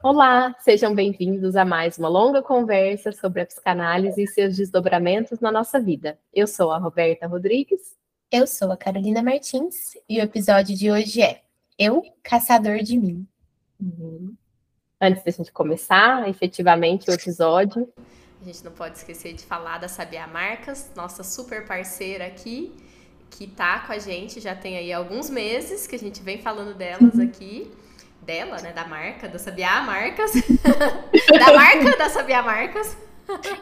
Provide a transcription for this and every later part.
Olá, sejam bem-vindos a mais uma longa conversa sobre a psicanálise e seus desdobramentos na nossa vida. Eu sou a Roberta Rodrigues. Eu sou a Carolina Martins e o episódio de hoje é Eu, Caçador de Mim. Uhum. Antes da gente começar efetivamente o episódio, a gente não pode esquecer de falar da Sabia Marcas, nossa super parceira aqui, que tá com a gente já tem aí alguns meses que a gente vem falando delas uhum. aqui. Dela, né? Da marca, da Sabia Marcas. da marca da Sabia Marcas.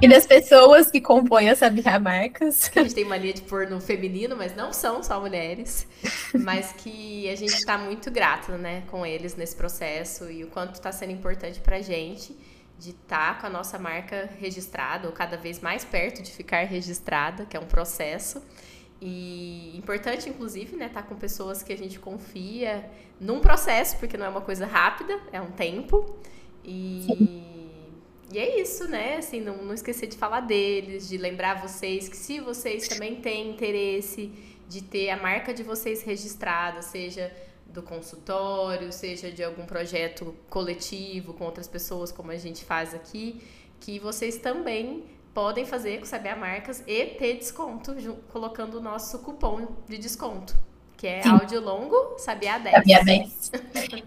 E das pessoas que compõem a Sabia Marcas. Que a gente tem mania de pôr no feminino, mas não são só mulheres. Mas que a gente está muito grato, né, com eles nesse processo e o quanto está sendo importante pra gente de estar tá com a nossa marca registrada, ou cada vez mais perto de ficar registrada, que é um processo. E importante, inclusive, né, estar tá com pessoas que a gente confia num processo, porque não é uma coisa rápida, é um tempo. E Sim. E é isso, né? Assim, não, não esquecer de falar deles, de lembrar vocês que se vocês também têm interesse de ter a marca de vocês registrada, seja do consultório, seja de algum projeto coletivo com outras pessoas, como a gente faz aqui, que vocês também podem fazer com Saber Marcas e ter desconto colocando o nosso cupom de desconto, que é Sim. áudio longo, Sabia 10. Sabia 10.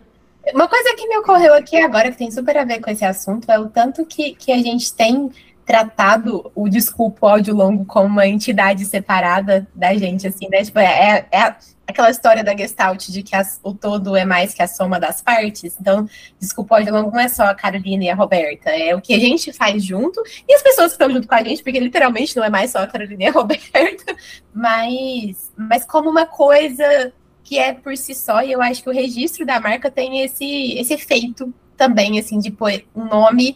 Uma coisa que me ocorreu aqui agora, que tem super a ver com esse assunto, é o tanto que, que a gente tem tratado o desculpa o áudio longo como uma entidade separada da gente, assim, né? Tipo, é, é aquela história da Gestalt de que as, o todo é mais que a soma das partes. Então, desculpa o áudio longo não é só a Carolina e a Roberta, é o que a gente faz junto e as pessoas que estão junto com a gente, porque literalmente não é mais só a Carolina e a Roberta, mas, mas como uma coisa que é por si só, e eu acho que o registro da marca tem esse, esse efeito também, assim, de pôr um nome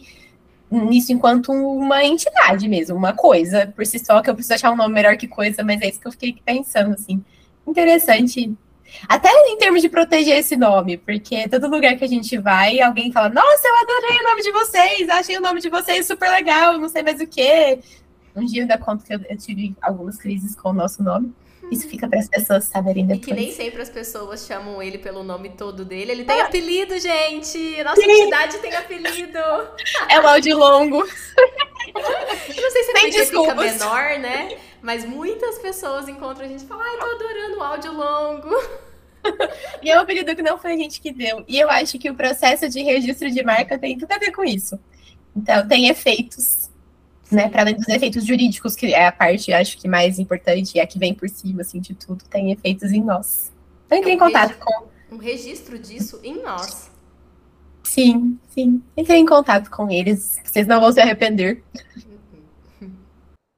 nisso enquanto uma entidade mesmo, uma coisa por si só, que eu preciso achar um nome melhor que coisa, mas é isso que eu fiquei pensando, assim. Interessante. Até em termos de proteger esse nome, porque todo lugar que a gente vai, alguém fala, nossa, eu adorei o nome de vocês, achei o nome de vocês super legal, não sei mais o quê. Um dia eu ainda conto que eu, tive algumas crises com o nosso nome. Isso fica para as pessoas saberem depois. E que nem sempre as pessoas chamam ele pelo nome todo dele. Ele tem ah. apelido, gente! Nossa Sim. entidade tem apelido! É o áudio longo. Eu não sei se é porque fica menor, né? Mas muitas pessoas encontram a gente e falam, ai, tô adorando o áudio longo. E é um apelido que não foi a gente que deu. E eu acho que o processo de registro de marca tem tudo a ver com isso. Então, tem efeitos né, para além dos efeitos jurídicos, que é a parte, acho que mais importante, e a que vem por cima, assim, de tudo, tem efeitos em nós. Então, entre é um em contato com... Um registro disso em nós. Sim, sim. Entre em contato com eles, vocês não vão se arrepender.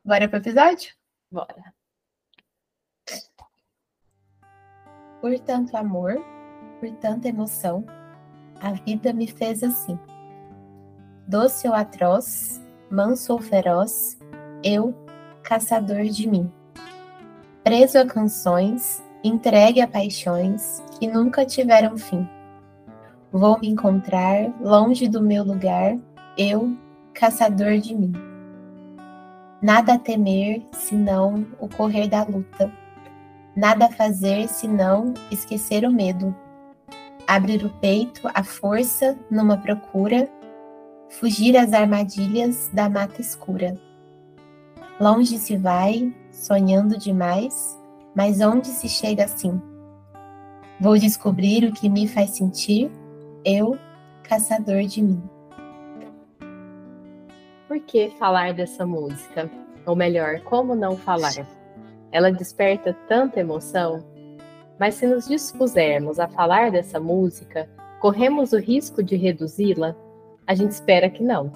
Bora pro episódio? Bora. Por tanto amor, por tanta emoção, a vida me fez assim. Doce ou atroz, manso ou feroz, eu, caçador de mim. Preso a canções, entregue a paixões que nunca tiveram fim. Vou me encontrar longe do meu lugar, eu, caçador de mim. Nada a temer senão o correr da luta. Nada a fazer senão esquecer o medo. Abrir o peito à força numa procura fugir às armadilhas da mata escura. Longe se vai, sonhando demais, mas onde se chega assim? Vou descobrir o que me faz sentir, eu, caçador de mim. Por que falar dessa música? Ou melhor, como não falar? Ela desperta tanta emoção, mas se nos dispusermos a falar dessa música, corremos o risco de reduzi-la a gente espera que não.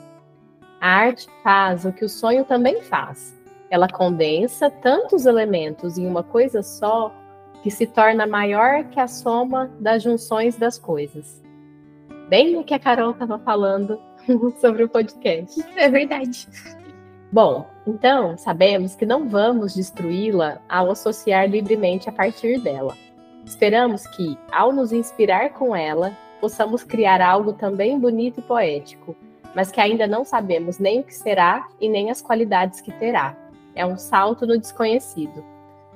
A arte faz o que o sonho também faz. Ela condensa tantos elementos em uma coisa só que se torna maior que a soma das junções das coisas. Bem o que a Carol estava falando sobre o podcast. É verdade. Bom, então sabemos que não vamos destruí-la ao associar livremente a partir dela. Esperamos que, ao nos inspirar com ela, possamos criar algo também bonito e poético, mas que ainda não sabemos nem o que será e nem as qualidades que terá. É um salto no desconhecido.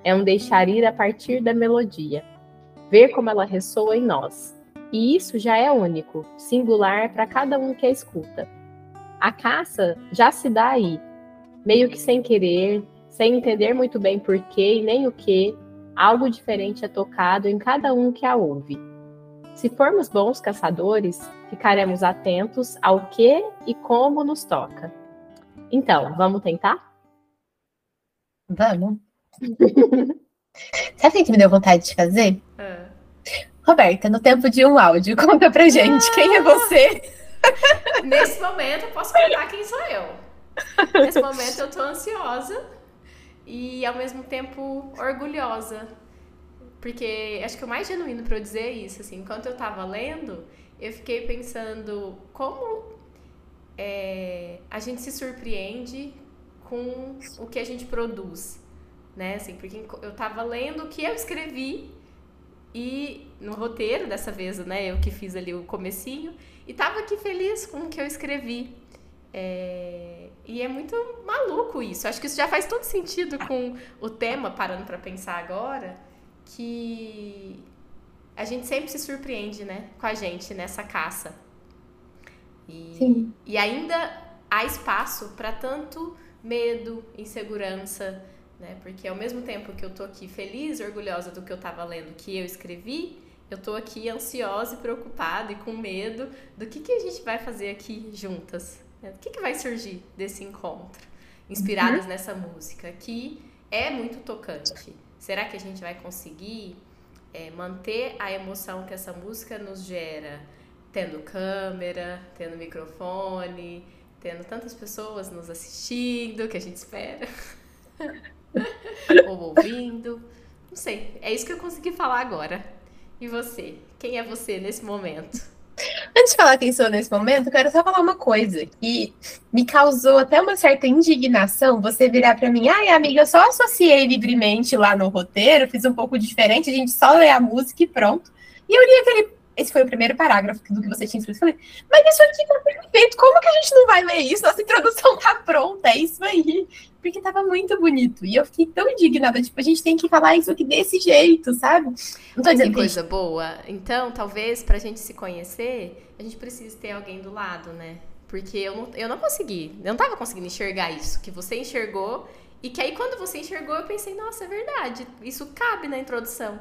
é um deixar ir a partir da melodia, ver como ela ressoa em nós. E isso já é único, singular para cada um que a escuta. A caça já se dá aí, meio que sem querer, sem entender muito bem porquê e nem o que, algo diferente é tocado em cada um que a ouve. Se formos bons caçadores, ficaremos atentos ao que e como nos toca. Então, vamos tentar? Vamos. Sabe o que me deu vontade de fazer? É. Roberta, no tempo de um áudio, conta pra gente quem é você. Nesse momento, eu posso contar quem sou eu. Nesse momento, eu tô ansiosa e, ao mesmo tempo, orgulhosa. Porque acho que o mais genuíno para eu dizer é isso. Assim, enquanto eu tava lendo, eu fiquei pensando como é, a gente se surpreende com o que a gente produz né? Assim, porque eu estava lendo o que eu escrevi e no roteiro dessa vez, né? Eu que fiz ali o comecinho e estava aqui feliz com o que eu escrevi. É... E é muito maluco isso. Acho que isso já faz todo sentido com o tema, parando para pensar agora, que a gente sempre se surpreende, né? Com a gente nessa caça. E, Sim. e ainda há espaço para tanto medo, insegurança, né? Porque ao mesmo tempo que eu tô aqui feliz, orgulhosa do que eu tava lendo, que eu escrevi, eu tô aqui ansiosa e preocupada e com medo do que, que a gente vai fazer aqui juntas. Né? O que, que vai surgir desse encontro, inspiradas uhum. nessa música, que é muito tocante. Será que a gente vai conseguir é, manter a emoção que essa música nos gera, tendo câmera, tendo microfone, tendo tantas pessoas nos assistindo, que a gente espera? ou ouvindo. Não sei. É isso que eu consegui falar agora. E você? Quem é você nesse momento? Antes de falar quem sou nesse momento, eu quero só falar uma coisa que me causou até uma certa indignação você virar para mim, ai amiga, eu só associei livremente lá no roteiro, fiz um pouco diferente, a gente só lê a música e pronto. E eu li aquele. Esse foi o primeiro parágrafo do que você tinha escrito. Falei, mas isso aqui tá perfeito, como que a gente não vai ler isso? Nossa introdução tá pronta, é isso aí porque tava muito bonito. E eu fiquei tão indignada, tipo, a gente tem que falar isso aqui desse jeito, sabe? Não tô dizendo que coisa gente... boa. Então, talvez pra gente se conhecer, a gente precise ter alguém do lado, né? Porque eu não, eu não consegui, eu não tava conseguindo enxergar isso que você enxergou. E que aí, quando você enxergou, eu pensei, nossa, é verdade, isso cabe na introdução.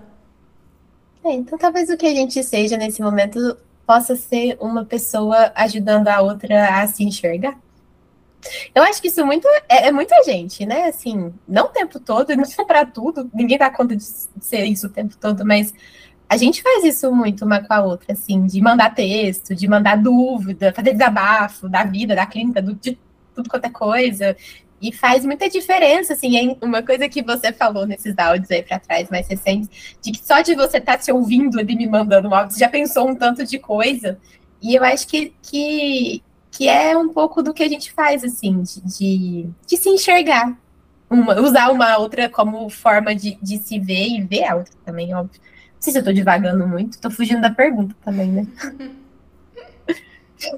É, então talvez o que a gente seja nesse momento possa ser uma pessoa ajudando a outra a se enxergar. Eu acho que isso muito, é, é, muita gente, né? Assim, não o tempo todo, não é para tudo, ninguém dá conta de ser isso o tempo todo, mas a gente faz isso muito uma com a outra, assim, de mandar texto, de mandar dúvida, fazer desabafo da vida, da clínica, do, de tudo quanto é coisa. E faz muita diferença, assim, uma coisa que você falou nesses áudios aí para trás, mais recentes, de que só de você estar tá se ouvindo ali me mandando um áudio, você já pensou um tanto de coisa. E eu acho que, que que é um pouco do que a gente faz, assim, de, de, de se enxergar. Uma, usar uma outra como forma de, de se ver e ver a outra também, óbvio. Não sei se eu tô divagando muito, tô fugindo da pergunta também, né?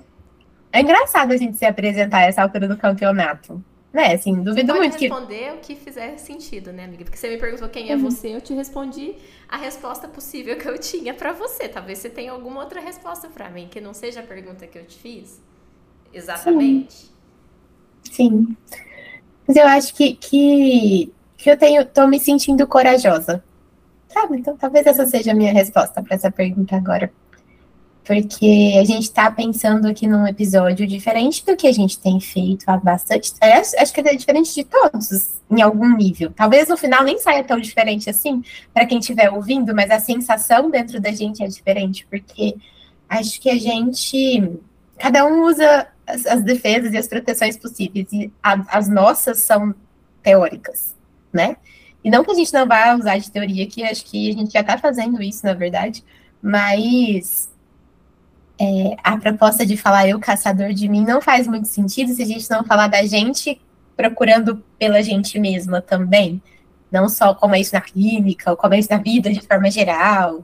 é engraçado a gente se apresentar a essa altura do campeonato. Né, assim, duvido você muito que. responder o que fizer sentido, né, amiga? Porque você me perguntou quem é uhum. você, eu te respondi a resposta possível que eu tinha para você. Talvez você tenha alguma outra resposta para mim, que não seja a pergunta que eu te fiz. Exatamente. Sim. Sim. Mas eu acho que, que, que eu tenho, tô me sentindo corajosa. Sabe? Então talvez essa seja a minha resposta para essa pergunta agora. Porque a gente está pensando aqui num episódio diferente do que a gente tem feito há bastante. Acho, acho que é diferente de todos, em algum nível. Talvez no final nem saia tão diferente assim, para quem estiver ouvindo, mas a sensação dentro da gente é diferente, porque acho que a gente. Cada um usa as, as defesas e as proteções possíveis. E a, as nossas são teóricas, né? E não que a gente não vá usar de teoria, que acho que a gente já está fazendo isso, na verdade, mas é, a proposta de falar eu caçador de mim não faz muito sentido se a gente não falar da gente procurando pela gente mesma também. Não só como é isso na clínica, ou como é isso na vida de forma geral.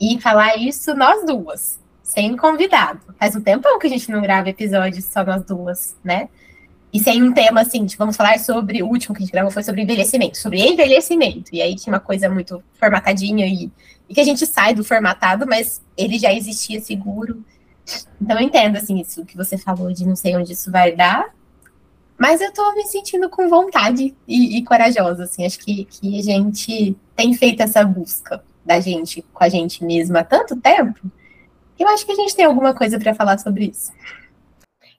E falar isso nós duas sem convidado. Faz um tempão que a gente não grava episódios só nós duas, né? e sem um tema assim, tipo, vamos falar sobre o último que a gente gravou foi sobre envelhecimento, sobre envelhecimento. E aí tinha uma coisa muito formatadinha e, e que a gente sai do formatado, mas ele já existia seguro. Então eu entendo assim isso que você falou de não sei onde isso vai dar, mas eu tô me sentindo com vontade e, e corajosa, assim. Acho que, que a gente tem feito essa busca da gente com a gente mesma há tanto tempo, eu acho que a gente tem alguma coisa para falar sobre isso.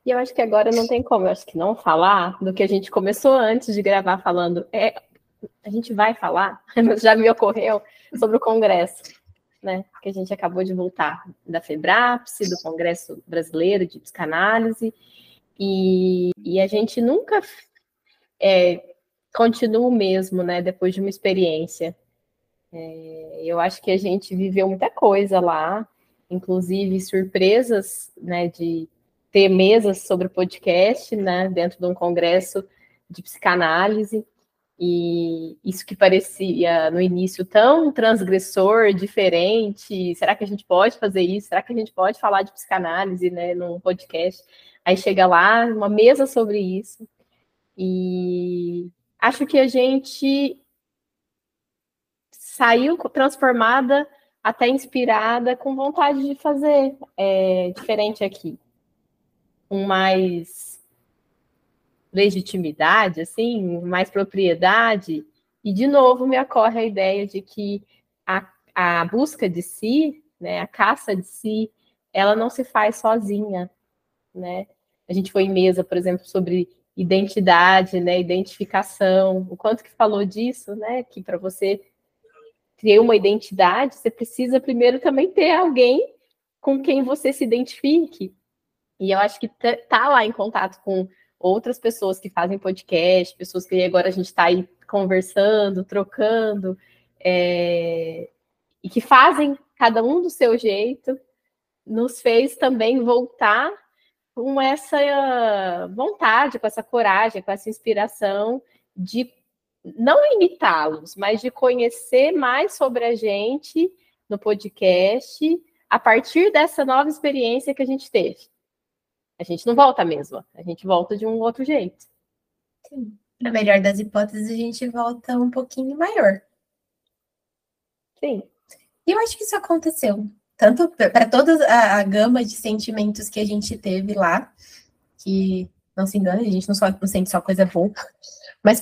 E eu acho que agora não tem como, eu acho que não falar do que a gente começou antes de gravar falando. É, a gente vai falar, mas já me ocorreu sobre o Congresso, né? Que a gente acabou de voltar da FEBRAPSE, do Congresso Brasileiro de Psicanálise, e, e a gente nunca é, continua o mesmo, né? Depois de uma experiência. É, eu acho que a gente viveu muita coisa lá, inclusive surpresas, né, de ter mesas sobre podcast, né, dentro de um congresso de psicanálise, e isso que parecia no início tão transgressor, diferente, será que a gente pode fazer isso? Será que a gente pode falar de psicanálise, né, num podcast? Aí chega lá, uma mesa sobre isso, e acho que a gente saiu transformada, até inspirada, com vontade de fazer é, diferente aqui. Com mais legitimidade, assim, mais propriedade. E, de novo, me ocorre a ideia de que a, a busca de si, né, a caça de si, ela não se faz sozinha, né? A gente foi em mesa, por exemplo, sobre identidade, né, identificação, o quanto que falou disso, né, que para você ter uma identidade, você precisa primeiro também ter alguém com quem você se identifique. E eu acho que tá lá em contato com outras pessoas que fazem podcast, pessoas que agora a gente está aí conversando, trocando, é, e que fazem cada um do seu jeito, nos fez também voltar com essa vontade, com essa coragem, com essa inspiração de não imitá-los, mas de conhecer mais sobre a gente no podcast a partir dessa nova experiência que a gente teve. A gente não volta a mesma, a gente volta de um outro jeito. Sim. Na melhor das hipóteses, a gente volta um pouquinho maior. Sim. E eu acho que isso aconteceu. Tanto para toda a, a, gama de sentimentos que a gente teve lá, que não se engane, a gente não, só, não sente só coisa boa, mas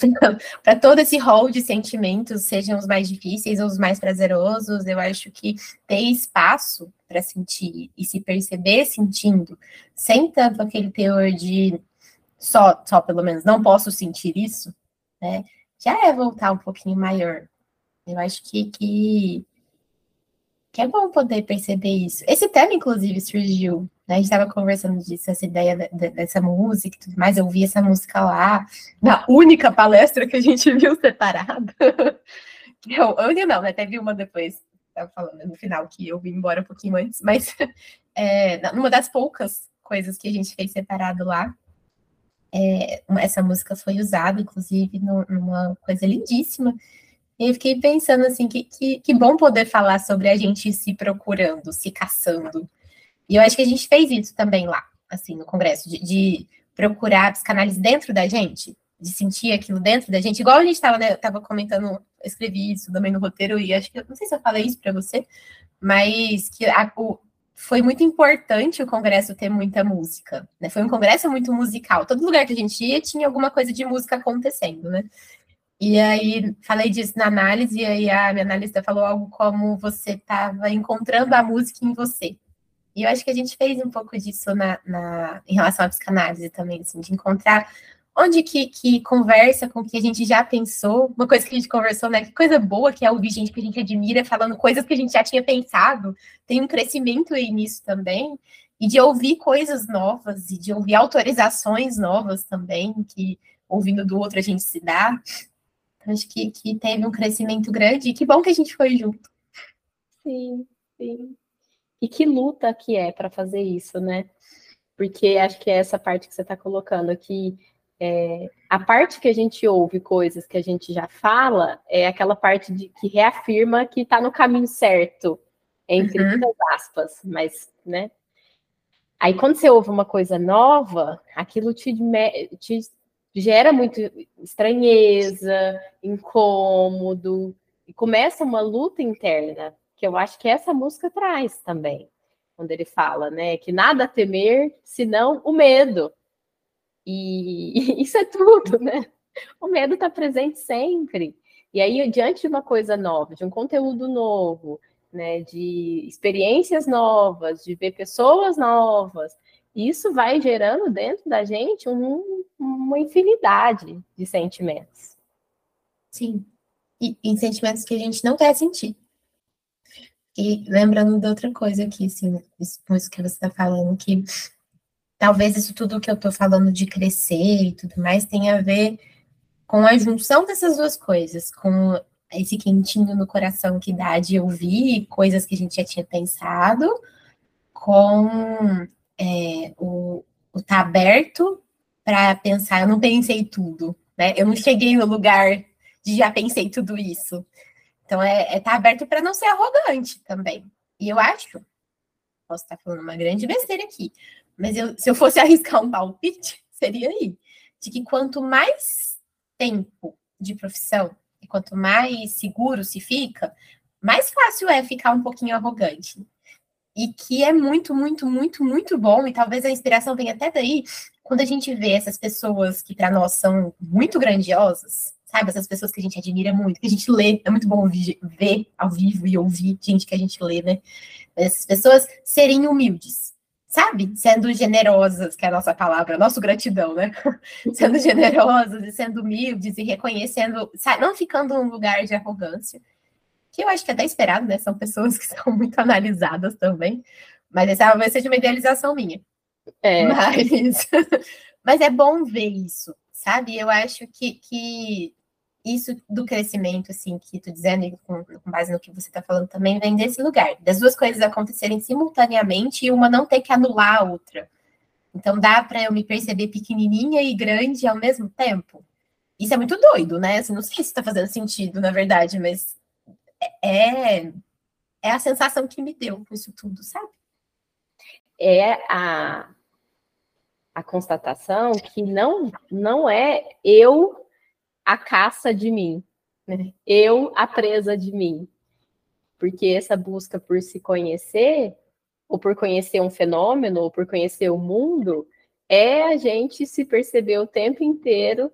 para todo esse rol de sentimentos, sejam os mais difíceis ou os mais prazerosos, eu acho que ter espaço para sentir e se perceber sentindo, sem tanto aquele teor de só, só pelo menos não posso sentir isso, né? Já é voltar um pouquinho maior. Eu acho que, que, que é bom poder perceber isso. Esse tema, inclusive, surgiu né? A gente estava conversando disso, essa ideia de, de, dessa música e tudo mais. Eu vi essa música lá, na única palestra que a gente viu separada. eu, eu não, né? Teve uma depois, estava falando no final, que eu vim embora um pouquinho antes, mas é, numa das poucas coisas que a gente fez separado lá, é, essa música foi usada, inclusive, numa coisa lindíssima. E eu fiquei pensando assim, que, que, que bom poder falar sobre a gente se procurando, se caçando, e eu acho que a gente fez isso também lá, assim, no Congresso, de, de procurar psicanálise dentro da gente, de sentir aquilo dentro da gente, igual a gente estava, né, eu estava comentando, eu escrevi isso também no roteiro, e acho que, não sei se eu falei isso para você, mas que a, o, foi muito importante o congresso ter muita música, né? Foi um congresso muito musical. Todo lugar que a gente ia tinha alguma coisa de música acontecendo, né? E aí falei disso na análise, e aí a minha analista falou algo como você estava encontrando a música em você. E eu acho que a gente fez um pouco disso na, na em relação à psicanálise também, assim, de encontrar onde que, que conversa com o que a gente já pensou, uma coisa que a gente conversou, né? Que coisa boa que é ouvir gente que a gente admira falando coisas que a gente já tinha pensado. Tem um crescimento aí nisso também. E de ouvir coisas novas e de ouvir autorizações novas também, que ouvindo do outro a gente se dá. Acho que, que teve um crescimento grande e que bom que a gente foi junto. Sim, sim. E que luta que é para fazer isso, né? Porque acho que é essa parte que você está colocando aqui. É, a parte que a gente ouve coisas que a gente já fala é aquela parte de, que reafirma que está no caminho certo, entre uhum. muitas aspas, mas, né? Aí quando você ouve uma coisa nova, aquilo te, te gera muito estranheza, incômodo, e começa uma luta interna, que eu acho que essa música traz também, quando ele fala, né, que nada a temer senão o medo. E isso é tudo, né? O medo está presente sempre. E aí, diante de uma coisa nova, de um conteúdo novo, né, de experiências novas, de ver pessoas novas, isso vai gerando dentro da gente um, uma infinidade de sentimentos. Sim. E, e, sentimentos que a gente não quer sentir. E lembrando de outra coisa aqui, assim, isso, isso que você está falando, que talvez isso tudo que eu estou falando de crescer e tudo mais tenha a ver com a junção dessas duas coisas, com esse quentinho no coração que dá de ouvir coisas que a gente já tinha pensado, com é, o, o tá aberto para pensar, eu não pensei tudo, né? Eu não cheguei no lugar de já pensei tudo isso. Então é, é tá aberto para não ser arrogante também. E eu acho, posso estar falando uma grande besteira aqui, mas eu, se eu fosse arriscar um palpite, seria aí, de que quanto mais tempo de profissão e quanto mais seguro se fica, mais fácil é ficar um pouquinho arrogante. E que é muito, muito, muito, muito bom, e talvez a inspiração venha até daí, quando a gente vê essas pessoas que para nós são muito grandiosas, sabe? Essas pessoas que a gente admira muito, que a gente lê, é muito bom ver ao vivo e ouvir gente que a gente lê, né? Essas pessoas serem humildes, sabe? Sendo generosas, que é a nossa palavra, nosso gratidão, né? sendo generosas e sendo humildes e reconhecendo, sabe? não ficando num lugar de arrogância, que eu acho que é até esperado, né? São pessoas que são muito analisadas também, mas essa talvez seja uma idealização minha. É. Mas, mas é bom ver isso, sabe? Eu acho que, que isso do crescimento, assim, que tu dizendo, com, com base no que você está falando também, vem desse lugar, das duas coisas acontecerem simultaneamente e uma não ter que anular a outra. Então dá para eu me perceber pequenininha e grande ao mesmo tempo. Isso é muito doido, né? Assim, não sei se está fazendo sentido, na verdade, mas é, é a sensação que me deu com isso tudo, sabe? É a, a constatação que não, não é eu a caça de mim, né? eu a presa de mim. Porque essa busca por se conhecer, ou por conhecer um fenômeno, ou por conhecer o mundo, é a gente se perceber o tempo inteiro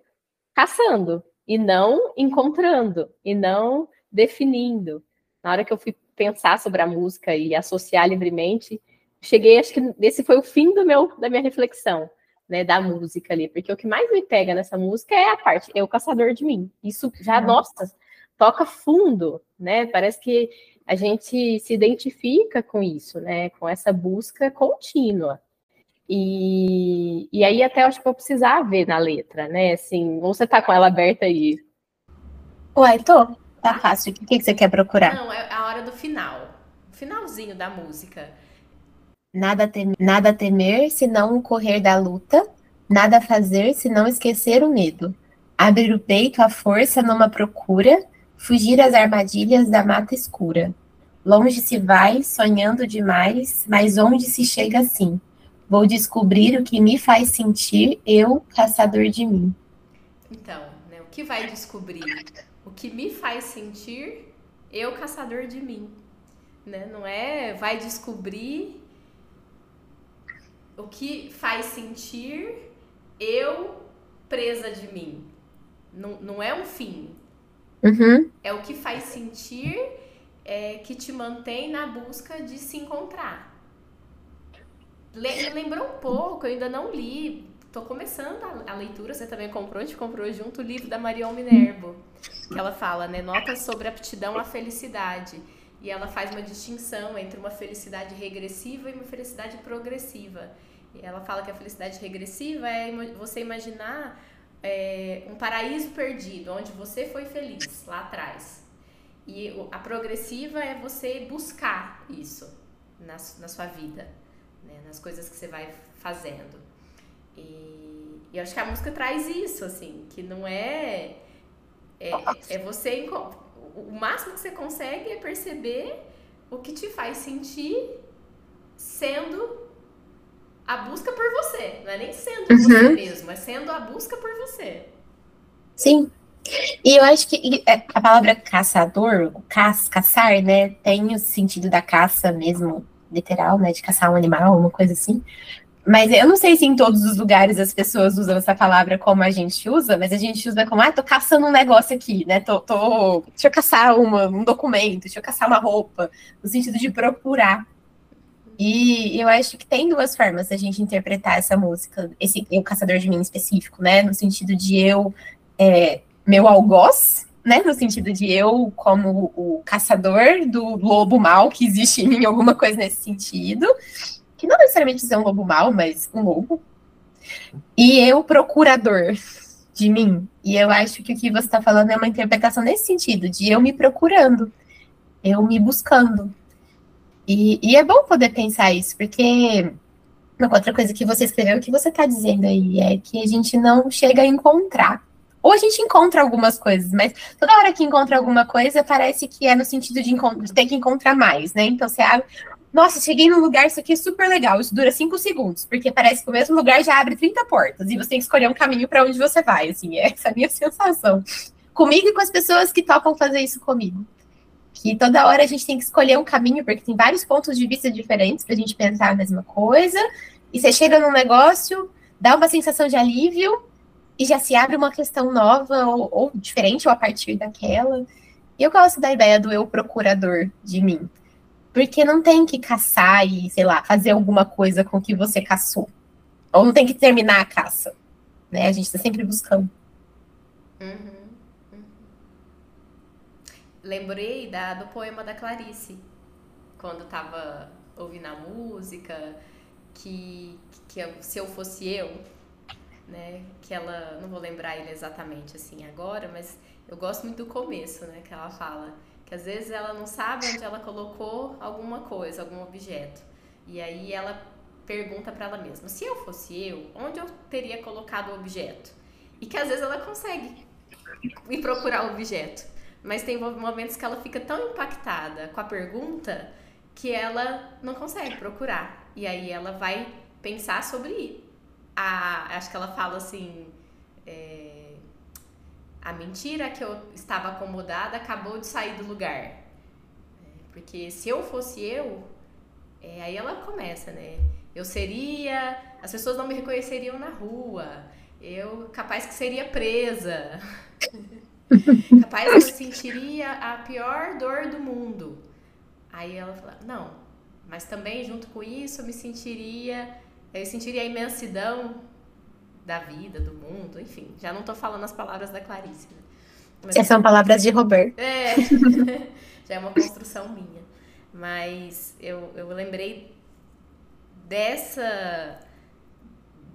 caçando e não encontrando e não definindo. Na hora que eu fui pensar sobre a música e associar livremente, cheguei, acho que esse foi o fim do meu da minha reflexão né, da música ali, porque o que mais me pega nessa música é a parte, é o caçador de mim. Isso já, uhum. nossa, toca fundo, né? Parece que a gente se identifica com isso, né? Com essa busca contínua. E, e aí até acho que vou precisar ver na letra, né? Assim, você tá com ela aberta aí? Uai, tô. Tá fácil. O que, que você quer procurar? Não, é a hora do final. O finalzinho da música. Nada temer, nada temer senão correr da luta, nada fazer senão esquecer o medo. Abrir o peito à força numa procura, fugir às armadilhas da mata escura. Longe se vai, sonhando demais, mas onde se chega assim? Vou descobrir o que me faz sentir, eu, caçador de mim. Então, né, o que vai descobrir? O que me faz sentir, eu, caçador de mim. Né? Não é vai descobrir o que faz sentir eu presa de mim. Não, não é um fim. Uhum. É o que faz sentir é, que te mantém na busca de se encontrar. Le lembrou um pouco, eu ainda não li. Tô começando a, a leitura, você também comprou, a gente comprou junto o livro da Marion Minervo, que ela fala, né, notas sobre aptidão à felicidade. E ela faz uma distinção entre uma felicidade regressiva e uma felicidade progressiva. E ela fala que a felicidade regressiva é você imaginar é, um paraíso perdido, onde você foi feliz lá atrás. E a progressiva é você buscar isso na, na sua vida, né? nas coisas que você vai fazendo. E, e eu acho que a música traz isso, assim, que não é. É, é você o máximo que você consegue é perceber o que te faz sentir sendo a busca por você. Não é nem sendo uhum. você mesmo, é sendo a busca por você. Sim. E eu acho que é, a palavra caçador, caça, caçar, né, tem o sentido da caça mesmo, literal, né, de caçar um animal, uma coisa assim. Mas eu não sei se em todos os lugares as pessoas usam essa palavra como a gente usa, mas a gente usa como, ah, tô caçando um negócio aqui, né? Tô, tô... Deixa eu caçar uma, um documento, deixa eu caçar uma roupa, no sentido de procurar. E eu acho que tem duas formas da gente interpretar essa música, esse o Caçador de Mim específico, né? No sentido de eu, é, meu algoz, né? No sentido de eu, como o caçador do lobo mal que existe em mim, alguma coisa nesse sentido que não necessariamente é um lobo mau, mas um lobo. E eu, procurador de mim. E eu acho que o que você está falando é uma interpretação nesse sentido, de eu me procurando, eu me buscando. E, e é bom poder pensar isso, porque uma outra coisa que você escreveu, que você está dizendo aí, é que a gente não chega a encontrar. Ou a gente encontra algumas coisas, mas toda hora que encontra alguma coisa, parece que é no sentido de, de ter que encontrar mais, né? Então você abre, nossa, cheguei num lugar, isso aqui é super legal. Isso dura cinco segundos, porque parece que o mesmo lugar já abre 30 portas e você tem que escolher um caminho para onde você vai. Assim, é essa a minha sensação. Comigo e com as pessoas que topam fazer isso comigo. Que toda hora a gente tem que escolher um caminho, porque tem vários pontos de vista diferentes para a gente pensar a mesma coisa. E você chega num negócio, dá uma sensação de alívio e já se abre uma questão nova ou, ou diferente ou a partir daquela. E eu gosto da ideia do eu procurador de mim porque não tem que caçar e, sei lá, fazer alguma coisa com o que você caçou. Ou não tem que terminar a caça. Né? A gente está sempre buscando. Uhum, uhum. Lembrei da, do poema da Clarice, quando estava ouvindo a música, que, que se eu fosse eu, né? Que ela, não vou lembrar ele exatamente assim agora, mas eu gosto muito do começo, né? Que ela fala que às vezes ela não sabe onde ela colocou alguma coisa, algum objeto. E aí ela pergunta para ela mesma: se eu fosse eu, onde eu teria colocado o objeto? E que às vezes ela consegue ir procurar o objeto. Mas tem momentos que ela fica tão impactada com a pergunta que ela não consegue procurar. E aí ela vai pensar sobre a. Acho que ela fala assim. É, a mentira que eu estava acomodada acabou de sair do lugar. Porque se eu fosse eu, é, aí ela começa, né? Eu seria. As pessoas não me reconheceriam na rua. Eu capaz que seria presa. capaz que eu sentiria a pior dor do mundo. Aí ela fala, não, mas também junto com isso eu me sentiria. Eu sentiria a imensidão da vida, do mundo, enfim. Já não estou falando as palavras da Clarice. Né? Mas, Essas são palavras de Robert. É, já é uma construção minha. Mas eu, eu lembrei dessa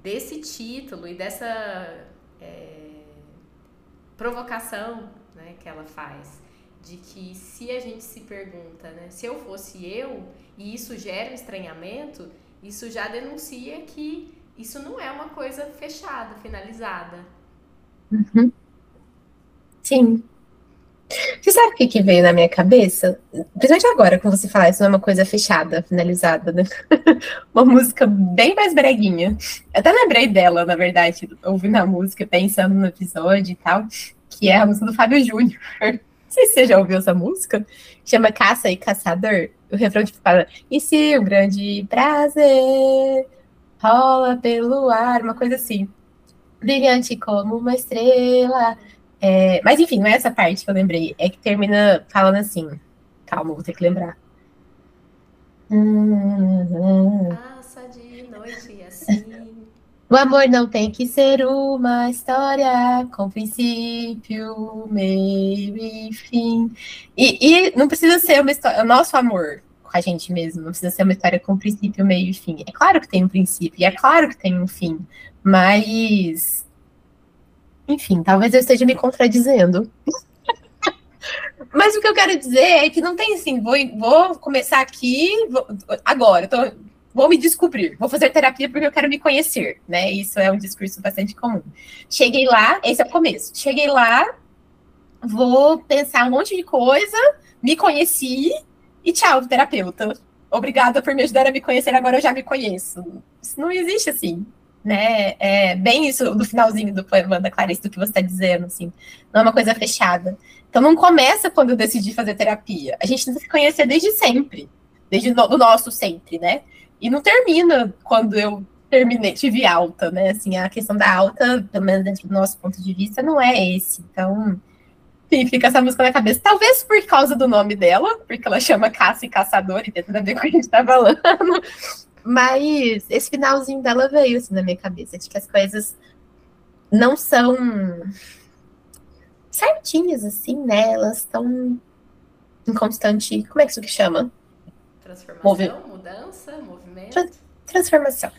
desse título e dessa é, provocação né, que ela faz de que se a gente se pergunta, né, se eu fosse eu e isso gera um estranhamento, isso já denuncia que isso não é uma coisa fechada, finalizada. Uhum. Sim. Você sabe o que, que veio na minha cabeça? Principalmente agora, quando você fala isso não é uma coisa fechada, finalizada, né? uma música bem mais breguinha. Eu até lembrei dela, na verdade, ouvindo a música, pensando no episódio e tal, que é a música do Fábio Júnior. Não sei se você já ouviu essa música. Chama Caça e Caçador. O refrão tipo, fala: E se o grande prazer rola pelo ar, uma coisa assim. Brilhante como uma estrela. É, mas enfim, não é essa parte que eu lembrei. É que termina falando assim. Calma, vou ter que lembrar. Passa de noite assim. O amor não tem que ser uma história com princípio, meio e fim. E, e não precisa ser uma história. O nosso amor a gente mesmo. Não precisa ser uma história com princípio, meio e fim. É claro que tem um princípio, e é claro que tem um fim, mas. Enfim, talvez eu esteja me contradizendo. mas o que eu quero dizer é que não tem assim, vou, vou começar aqui vou, agora, tô, vou me descobrir, vou fazer terapia porque eu quero me conhecer, né? Isso é um discurso bastante comum. Cheguei lá, esse é o começo. Cheguei lá, vou pensar um monte de coisa, me conheci, e tchau, terapeuta. obrigada por me ajudar a me conhecer, agora eu já me conheço. Isso não existe assim, né? É bem isso do finalzinho do poema da Clarice, do que você está dizendo, assim. Não é uma coisa fechada. Então não começa quando eu decidi fazer terapia. A gente tem que se conhecer desde sempre, desde o nosso sempre, né? E não termina quando eu terminei, tive alta, né? Assim, a questão da alta, pelo menos dentro do nosso ponto de vista, não é esse. Então, enfim, fica essa música na cabeça. Talvez por causa do nome dela, porque ela chama Caça e Caçador, e tem tudo a ver com o que a gente tá falando. Mas esse finalzinho dela veio assim na minha cabeça, de que as coisas não são certinhas, assim, né? Elas estão em constante. Como é que isso que chama? Transformação, Movi... mudança, movimento. Tra transformação.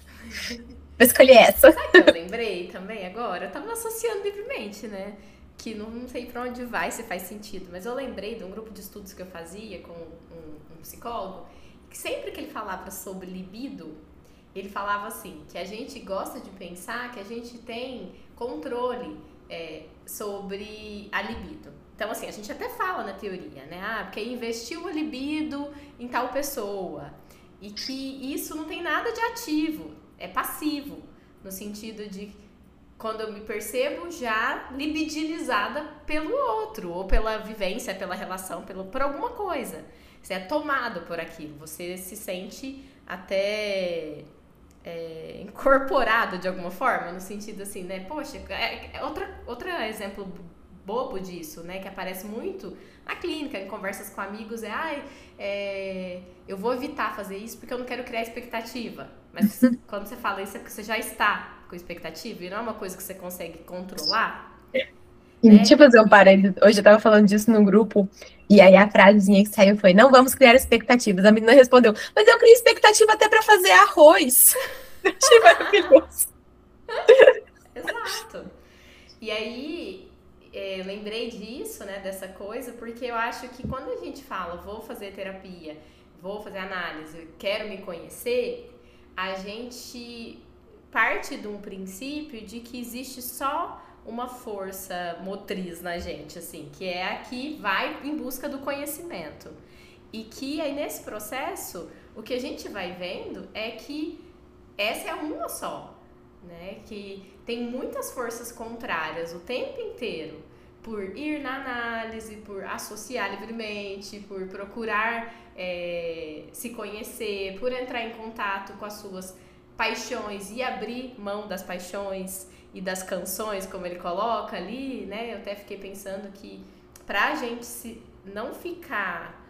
Vou escolher essa. Sabe que eu lembrei também agora? Eu tava associando livremente, né? Que não sei para onde vai, se faz sentido, mas eu lembrei de um grupo de estudos que eu fazia com um, um psicólogo, que sempre que ele falava sobre libido, ele falava assim, que a gente gosta de pensar que a gente tem controle é, sobre a libido. Então, assim, a gente até fala na teoria, né? Ah, porque investiu a libido em tal pessoa. E que isso não tem nada de ativo, é passivo. No sentido de quando eu me percebo já libidinizada pelo outro, ou pela vivência, pela relação, pelo, por alguma coisa. Você é tomado por aquilo, você se sente até é, incorporado de alguma forma, no sentido assim, né? Poxa, é, é outra, outro exemplo bobo disso, né? Que aparece muito na clínica, em conversas com amigos, é, ai, é, eu vou evitar fazer isso porque eu não quero criar expectativa. Mas quando você fala isso é porque você já está com expectativa e não é uma coisa que você consegue controlar. E né? deixa eu fazer um parênteses. Hoje eu tava falando disso no grupo, e aí a frasezinha que saiu foi: não vamos criar expectativas. A menina respondeu, mas eu criei expectativa até para fazer arroz. Achei maravilhoso. Exato. E aí, é, lembrei disso, né, dessa coisa, porque eu acho que quando a gente fala, vou fazer terapia, vou fazer análise, quero me conhecer, a gente parte de um princípio de que existe só uma força motriz na gente, assim, que é a que vai em busca do conhecimento. E que aí nesse processo, o que a gente vai vendo é que essa é uma só, né? Que tem muitas forças contrárias o tempo inteiro por ir na análise, por associar livremente, por procurar é, se conhecer, por entrar em contato com as suas paixões e abrir mão das paixões e das canções, como ele coloca ali, né? Eu até fiquei pensando que pra gente se não ficar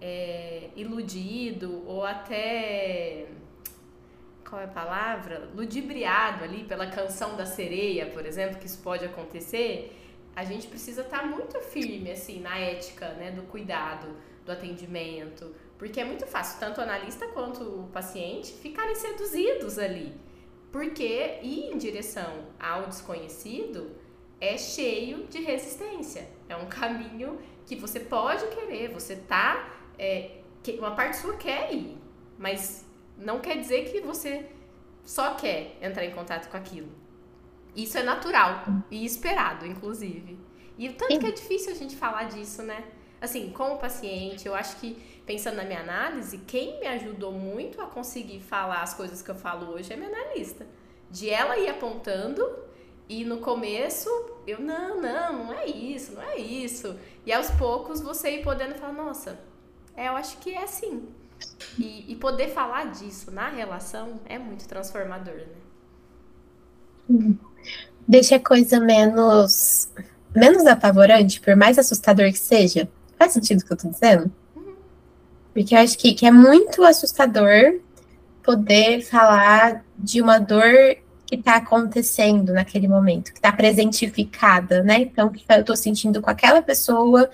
é, iludido ou até qual é a palavra? Ludibriado ali pela canção da sereia, por exemplo, que isso pode acontecer, a gente precisa estar tá muito firme assim na ética, né, do cuidado, do atendimento, porque é muito fácil tanto o analista quanto o paciente ficarem seduzidos ali porque ir em direção ao desconhecido é cheio de resistência. É um caminho que você pode querer, você tá. É, uma parte sua quer ir, mas não quer dizer que você só quer entrar em contato com aquilo. Isso é natural e esperado, inclusive. E o tanto que é difícil a gente falar disso, né? Assim, com o paciente, eu acho que pensando na minha análise, quem me ajudou muito a conseguir falar as coisas que eu falo hoje é minha analista. De ela ir apontando e no começo eu, não, não, não é isso, não é isso. E aos poucos você ir podendo falar, nossa, é, eu acho que é assim. E, e poder falar disso na relação é muito transformador, né? Deixa a coisa menos, menos apavorante, por mais assustador que seja. Faz sentido o que eu tô dizendo? Porque eu acho que, que é muito assustador poder falar de uma dor que está acontecendo naquele momento, que está presentificada, né? Então, que eu estou sentindo com aquela pessoa,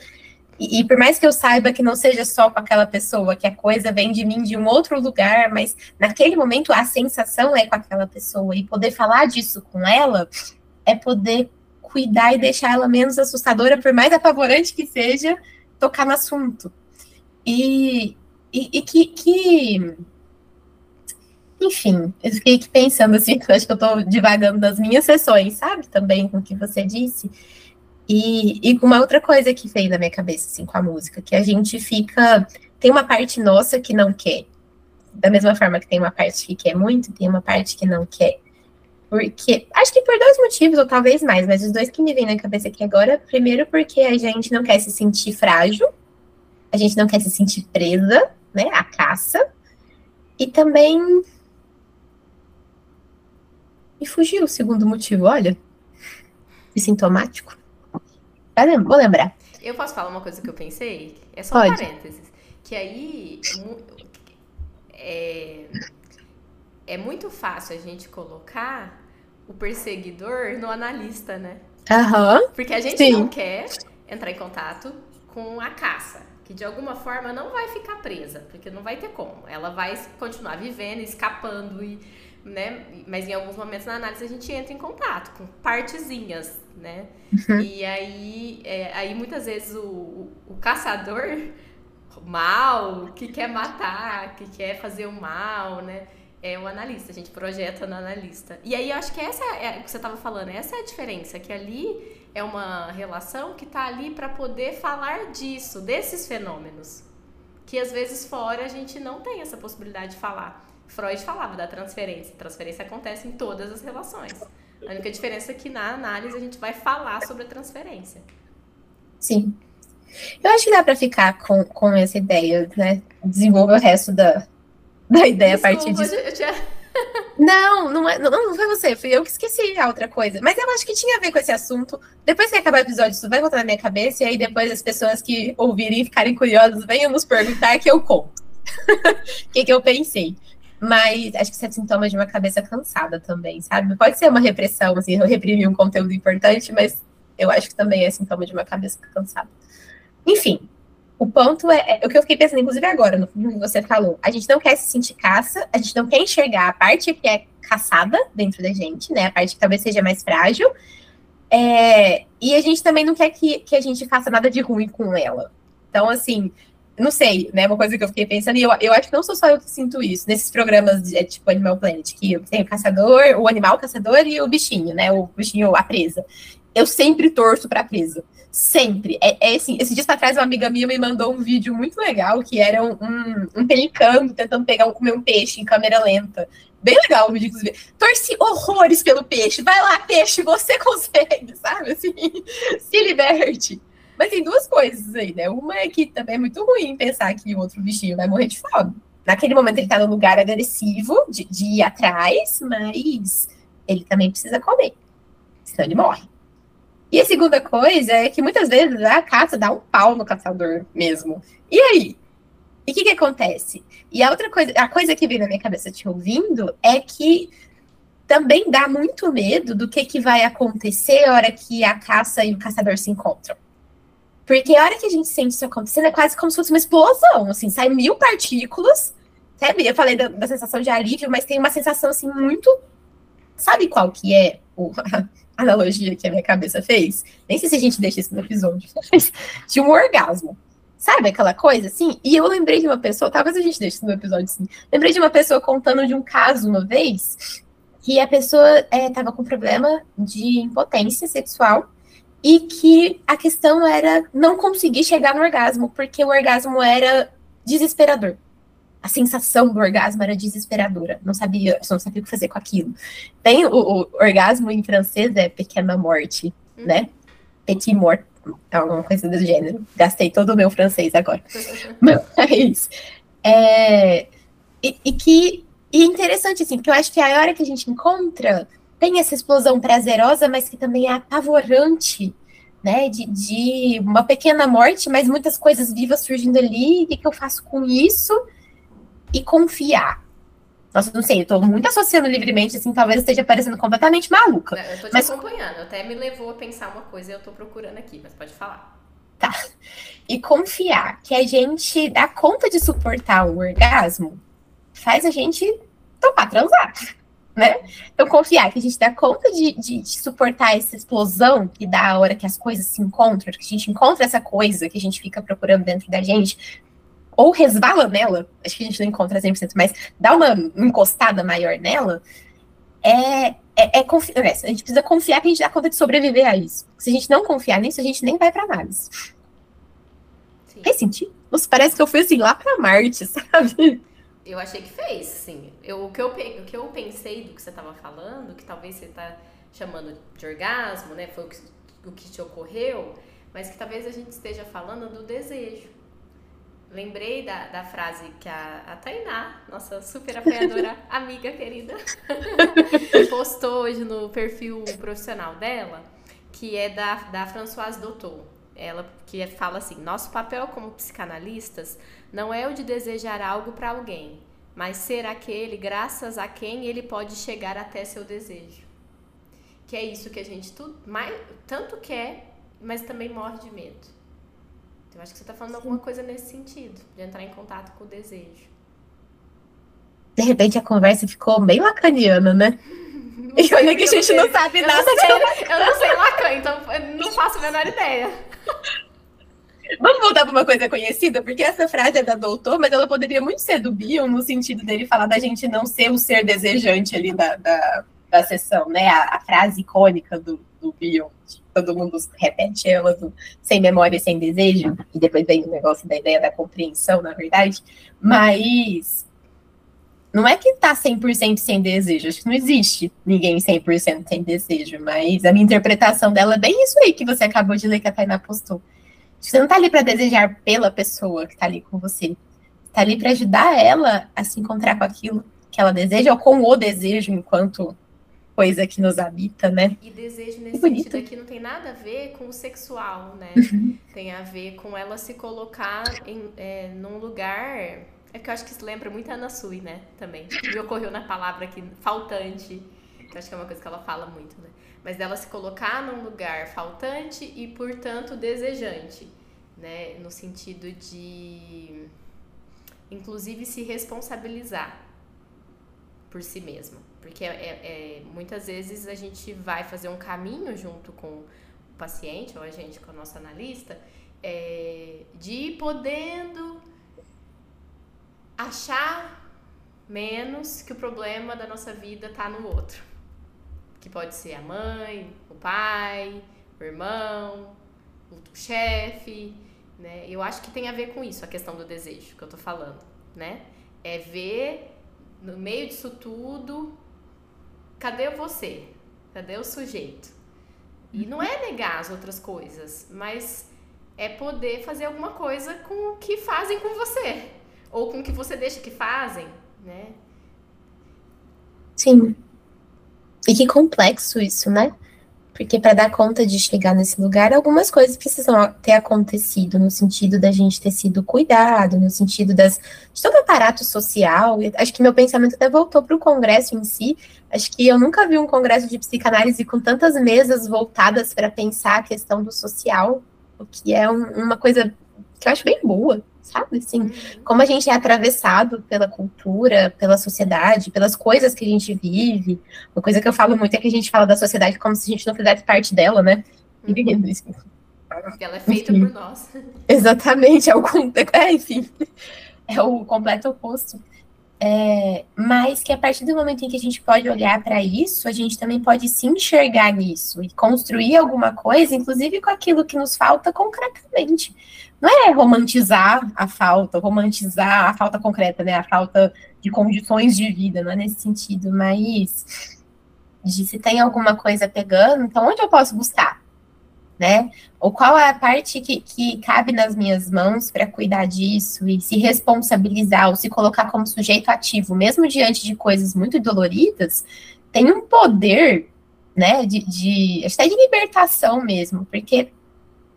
e, e, por mais que eu saiba que não seja só com aquela pessoa, que a coisa vem de mim de um outro lugar, mas naquele momento a sensação é com aquela pessoa, e poder falar disso com ela é poder cuidar e deixar ela menos assustadora, por mais apavorante que seja, tocar no assunto. E, e, e que, que, Enfim, eu fiquei aqui pensando assim, acho que eu estou divagando das minhas sessões, sabe? Também com o que você disse. E, e uma outra coisa que veio na minha cabeça, assim, com a música, que a gente fica. Tem uma parte nossa que não quer, da mesma forma que tem uma parte que quer muito, tem uma parte que não quer. Porque, acho que por dois motivos, ou talvez mais, mas os dois que me vêm na cabeça aqui agora, primeiro porque a gente não quer se sentir frágil, a gente não quer se sentir presa, né, à caça, e também... E fugiu o segundo motivo, olha, e sintomático. Vou lembrar. Eu posso falar uma coisa que eu pensei? É só um parênteses. Que aí é, é muito fácil a gente colocar o perseguidor no analista, né? Uhum, Porque a gente sim. não quer entrar em contato com a caça, que de alguma forma não vai ficar presa, porque não vai ter como. Ela vai continuar vivendo, escapando e né? Mas em alguns momentos na análise a gente entra em contato com partezinhas, né? Uhum. E aí, é, aí muitas vezes o, o, o, caçador mal, que quer matar, que quer fazer o mal, né? É o analista, a gente projeta no analista. E aí eu acho que essa é o que você estava falando, essa é a diferença, que ali é uma relação que está ali para poder falar disso, desses fenômenos. Que às vezes fora a gente não tem essa possibilidade de falar. Freud falava da transferência. Transferência acontece em todas as relações. A única diferença é que na análise a gente vai falar sobre a transferência. Sim. Eu acho que dá para ficar com, com essa ideia, né? Desenvolver o resto da, da ideia Desculpa, a partir disso. Eu tinha... Não, não, é, não, não foi você, fui eu que esqueci a outra coisa. Mas eu acho que tinha a ver com esse assunto. Depois que acabar o episódio, isso vai voltar na minha cabeça, e aí depois as pessoas que ouvirem e ficarem curiosas venham nos perguntar que eu conto. O que, que eu pensei. Mas acho que isso é sintoma de uma cabeça cansada também, sabe? Pode ser uma repressão, assim, eu reprimi um conteúdo importante, mas eu acho que também é sintoma de uma cabeça cansada. Enfim, o ponto é, é o que eu fiquei pensando, inclusive agora, no que você falou. A gente não quer se sentir caça, a gente não quer enxergar a parte que é caçada dentro da gente, né? A parte que talvez seja mais frágil. É, e a gente também não quer que, que a gente faça nada de ruim com ela. Então, assim, não sei, né? Uma coisa que eu fiquei pensando, e eu, eu acho que não sou só eu que sinto isso, nesses programas de, é, tipo Animal Planet, que tem o caçador, o animal caçador e o bichinho, né? O bichinho, a presa. Eu sempre torço pra presa. Sempre. É, é assim, esse dia atrás uma amiga minha me mandou um vídeo muito legal, que era um, um, um pelicano tentando pegar comer um peixe em câmera lenta. Bem legal o vídeo, inclusive. Torci horrores pelo peixe. Vai lá, peixe, você consegue, sabe? Assim, se liberte. Mas tem duas coisas aí, né? Uma é que também é muito ruim pensar que o outro bichinho vai morrer de fome. Naquele momento ele tá num lugar agressivo de, de ir atrás, mas ele também precisa comer. Senão ele morre. E a segunda coisa é que muitas vezes a caça dá um pau no caçador mesmo. E aí? E o que, que acontece? E a outra coisa, a coisa que vem na minha cabeça te ouvindo é que também dá muito medo do que, que vai acontecer na hora que a caça e o caçador se encontram. Porque a hora que a gente sente isso acontecendo é quase como se fosse uma explosão, assim, sai mil partículas, sabe? Eu falei da, da sensação de alívio, mas tem uma sensação, assim, muito... Sabe qual que é o, a analogia que a minha cabeça fez? Nem sei se a gente deixa isso no episódio, de um orgasmo. Sabe aquela coisa, assim? E eu lembrei de uma pessoa, talvez a gente deixe isso no episódio. Lembrei de uma pessoa contando de um caso uma vez, que a pessoa estava é, com problema de impotência sexual, e que a questão era não conseguir chegar no orgasmo, porque o orgasmo era desesperador. A sensação do orgasmo era desesperadora. Não sabia, não sabia o que fazer com aquilo. Tem o, o orgasmo em francês é pequena morte, hum. né? Petit mort, alguma coisa do gênero. Gastei todo o meu francês agora. Mas é, e, e que e interessante assim, porque eu acho que a hora que a gente encontra tem essa explosão prazerosa, mas que também é apavorante, né? De, de uma pequena morte, mas muitas coisas vivas surgindo ali. O que eu faço com isso? E confiar. Nossa, não sei, eu tô muito associando livremente, assim, talvez esteja parecendo completamente maluca. Não, eu tô te mas... acompanhando, até me levou a pensar uma coisa e eu tô procurando aqui, mas pode falar. Tá. E confiar que a gente dá conta de suportar o orgasmo faz a gente topar transar né? Então, confiar que a gente dá conta de, de, de, suportar essa explosão que dá a hora que as coisas se encontram, que a gente encontra essa coisa que a gente fica procurando dentro da gente, ou resvala nela, acho que a gente não encontra 100%, mas dá uma encostada maior nela, é, é, é, é, a gente precisa confiar que a gente dá conta de sobreviver a isso. Se a gente não confiar nisso, a gente nem vai para análise. Sim. Faz sentido? Nossa, parece que eu fui assim lá para Marte, sabe? Eu achei que fez, sim. Eu, o, que eu, o que eu pensei do que você estava falando, que talvez você está chamando de orgasmo, né? Foi o que, o que te ocorreu, mas que talvez a gente esteja falando do desejo. Lembrei da, da frase que a, a Tainá, nossa super apoiadora, amiga querida, postou hoje no perfil profissional dela, que é da, da Françoise Doutor. Ela que fala assim: nosso papel como psicanalistas não é o de desejar algo para alguém, mas ser aquele graças a quem ele pode chegar até seu desejo. Que é isso que a gente tudo, mais, tanto quer, mas também morre de medo. Eu acho que você está falando Sim. alguma coisa nesse sentido, de entrar em contato com o desejo. De repente a conversa ficou bem lacaniana, né? E olha que a gente não sabe nada. Não sei, eu não sei Lacan, então não faço a menor ideia. Vamos voltar para uma coisa conhecida, porque essa frase é da doutor, mas ela poderia muito ser do Bion, no sentido dele falar da gente não ser o ser desejante ali da, da, da sessão, né? A, a frase icônica do, do Bion, todo mundo repete ela do sem memória e sem desejo, e depois vem o negócio da ideia da compreensão, na verdade, mas não é que tá 100% sem desejo, acho que não existe ninguém 100% sem desejo, mas a minha interpretação dela é bem isso aí que você acabou de ler que a Tainá postou. Você não tá ali para desejar pela pessoa que tá ali com você, tá ali para ajudar ela a se encontrar com aquilo que ela deseja ou com o desejo enquanto coisa que nos habita, né? E desejo nesse sentido aqui não tem nada a ver com o sexual, né? Uhum. Tem a ver com ela se colocar em, é, num lugar. É que eu acho que isso lembra muito a Ana Sui, né? Também. Me ocorreu na palavra aqui, faltante, que eu acho que é uma coisa que ela fala muito, né? Mas dela se colocar num lugar faltante e, portanto, desejante, né? No sentido de, inclusive, se responsabilizar por si mesma. Porque é, é, é, muitas vezes a gente vai fazer um caminho junto com o paciente ou a gente com o nosso analista é, de ir podendo achar menos que o problema da nossa vida está no outro. Que pode ser a mãe, o pai, o irmão, o chefe, né? Eu acho que tem a ver com isso, a questão do desejo que eu tô falando, né? É ver no meio disso tudo cadê você? Cadê o sujeito? E não é negar as outras coisas, mas é poder fazer alguma coisa com o que fazem com você. Ou com o que você deixa que fazem, né? Sim. E que complexo isso, né? Porque para dar conta de chegar nesse lugar, algumas coisas precisam ter acontecido, no sentido da gente ter sido cuidado, no sentido das, de todo o aparato social. Acho que meu pensamento até voltou para o congresso em si. Acho que eu nunca vi um congresso de psicanálise com tantas mesas voltadas para pensar a questão do social, o que é um, uma coisa que eu acho bem boa sabe? Assim, uhum. como a gente é atravessado pela cultura, pela sociedade, pelas coisas que a gente vive. Uma coisa que eu falo muito é que a gente fala da sociedade como se a gente não fizesse parte dela, né? Uhum. Porque ela é feita enfim. por nós. Exatamente, é o, é, enfim, é o completo oposto. É, mas que a partir do momento em que a gente pode olhar para isso, a gente também pode se enxergar nisso e construir alguma coisa, inclusive com aquilo que nos falta concretamente não é romantizar a falta, romantizar a falta concreta, né? A falta de condições de vida, não é nesse sentido, mas de se tem alguma coisa pegando, então onde eu posso buscar? Né? Ou qual é a parte que, que cabe nas minhas mãos para cuidar disso e se responsabilizar ou se colocar como sujeito ativo, mesmo diante de coisas muito doloridas, tem um poder, né, de, de até de libertação mesmo, porque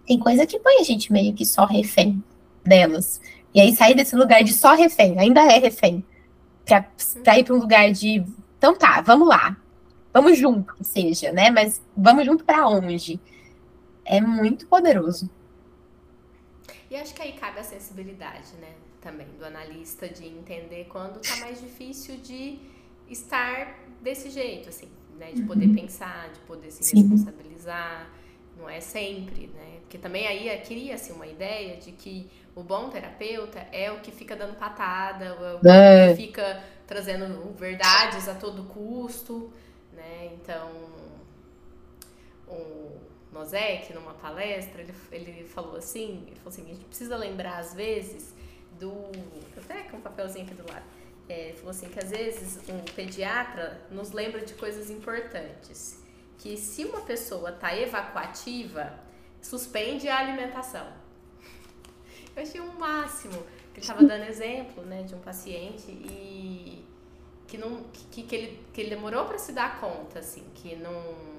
tem coisa que põe a gente meio que só refém delas. E aí sair desse lugar de só refém, ainda é refém, pra, pra ir para um lugar de, então tá, vamos lá, vamos junto, que seja, né? Mas vamos junto para onde? É muito poderoso. E acho que aí cabe a sensibilidade, né? Também do analista de entender quando tá mais difícil de estar desse jeito, assim, né? De poder uhum. pensar, de poder se Sim. responsabilizar não é sempre, né? Porque também aí cria-se uma ideia de que o bom terapeuta é o que fica dando patada, é o é. que fica trazendo verdades a todo custo, né? Então, o Nozek, numa palestra, ele, ele falou assim, ele falou assim, a gente precisa lembrar às vezes do... Até com um papelzinho aqui do lado. é, falou assim que às vezes um pediatra nos lembra de coisas importantes. Que se uma pessoa está evacuativa, suspende a alimentação. Eu achei um máximo. Ele estava dando exemplo né, de um paciente e que, não, que, que, ele, que ele demorou para se dar conta, assim, que não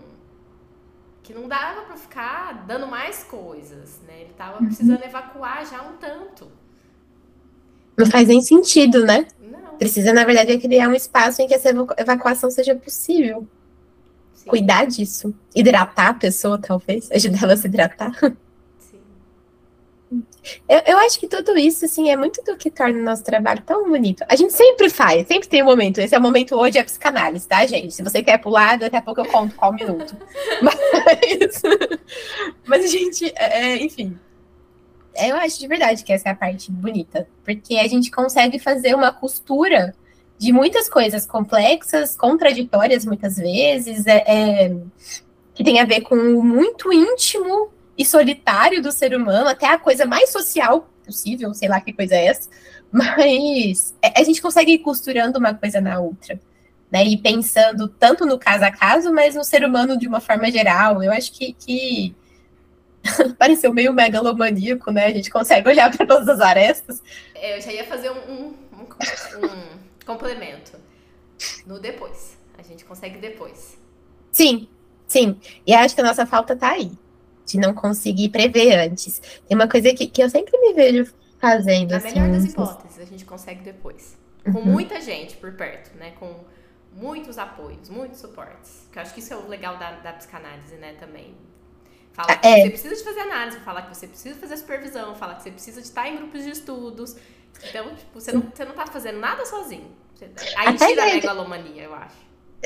que não dava para ficar dando mais coisas, né? Ele estava uhum. precisando evacuar já um tanto. Não faz nem sentido, né? Não. Precisa, na verdade, criar um espaço em que essa evacuação seja possível. Sim. Cuidar disso. Hidratar a pessoa, talvez. Ajudar ela a se hidratar. Eu, eu, acho que tudo isso, assim, é muito do que torna o nosso trabalho tão bonito. A gente sempre faz, sempre tem um momento. Esse é o momento hoje, é psicanálise, tá, gente? Se você quer pular, daqui a pouco eu conto qual minuto. Mas, mas a gente, é, é, enfim. Eu acho de verdade que essa é a parte bonita. Porque a gente consegue fazer uma costura de muitas coisas complexas, contraditórias muitas vezes, é, é que tem a ver com o muito íntimo e solitário do ser humano, até a coisa mais social possível, sei lá que coisa é essa, mas é, a gente consegue ir costurando uma coisa na outra, né? E pensando tanto no caso a caso, mas no ser humano de uma forma geral. Eu acho que, que... pareceu meio megalomaníaco, né? A gente consegue olhar para todas as arestas. É, eu já ia fazer um, um, um, um complemento no depois. A gente consegue depois. Sim, sim. E acho que a nossa falta tá aí de não conseguir prever antes. Tem uma coisa que, que eu sempre me vejo fazendo. A assim, melhor das hipóteses, a gente consegue depois. Com uhum. muita gente por perto, né? Com muitos apoios, muitos suportes. Que eu acho que isso é o legal da, da psicanálise, né, também. Falar que é. você precisa de fazer análise, falar que você precisa fazer supervisão, falar que você precisa de estar em grupos de estudos. Então, tipo, você não, você não tá fazendo nada sozinho. Aí até tira a megalomania, eu acho.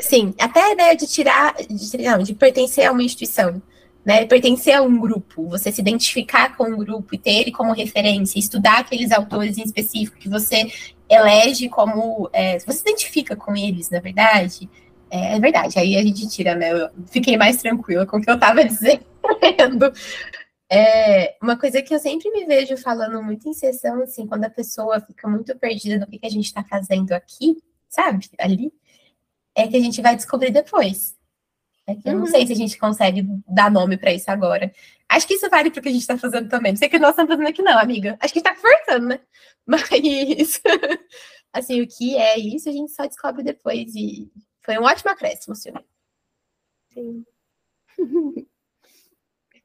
Sim, até a ideia de tirar, de, não, de pertencer a uma instituição né, pertencer a um grupo, você se identificar com um grupo e ter ele como referência, estudar aqueles autores em específico que você elege como. É, você se identifica com eles, na verdade. É, é, verdade, aí a gente tira, né? Eu fiquei mais tranquila com o que eu estava dizendo. É, uma coisa que eu sempre me vejo falando muito em sessão, assim, quando a pessoa fica muito perdida no que, que a gente está fazendo aqui, sabe, ali, é que a gente vai descobrir depois. É que eu não uhum. sei se a gente consegue dar nome para isso agora. Acho que isso vale para o que a gente está fazendo também. Não sei que nós estamos fazendo aqui, não, amiga. Acho que a gente está conversando, né? Mas, assim, o que é isso a gente só descobre depois. E foi um ótimo acréscimo, senhor. Sim.